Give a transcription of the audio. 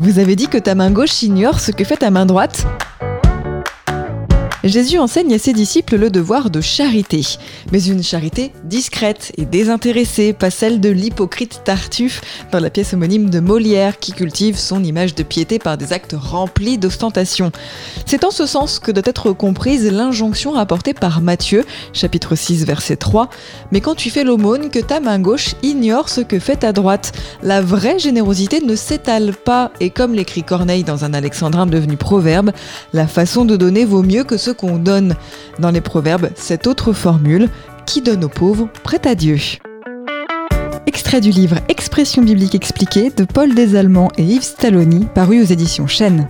Vous avez dit que ta main gauche ignore ce que fait ta main droite Jésus enseigne à ses disciples le devoir de charité, mais une charité discrète et désintéressée, pas celle de l'hypocrite Tartuffe dans la pièce homonyme de Molière qui cultive son image de piété par des actes remplis d'ostentation. C'est en ce sens que doit être comprise l'injonction rapportée par Matthieu, chapitre 6, verset 3, Mais quand tu fais l'aumône, que ta main gauche ignore ce que fait ta droite. La vraie générosité ne s'étale pas, et comme l'écrit Corneille dans un alexandrin devenu proverbe, la façon de donner vaut mieux que ce qu'on donne. Dans les proverbes, cette autre formule, qui donne aux pauvres, prête à Dieu. Extrait du livre Expression biblique expliquée de Paul Desallemands et Yves Stalloni, paru aux éditions Chênes.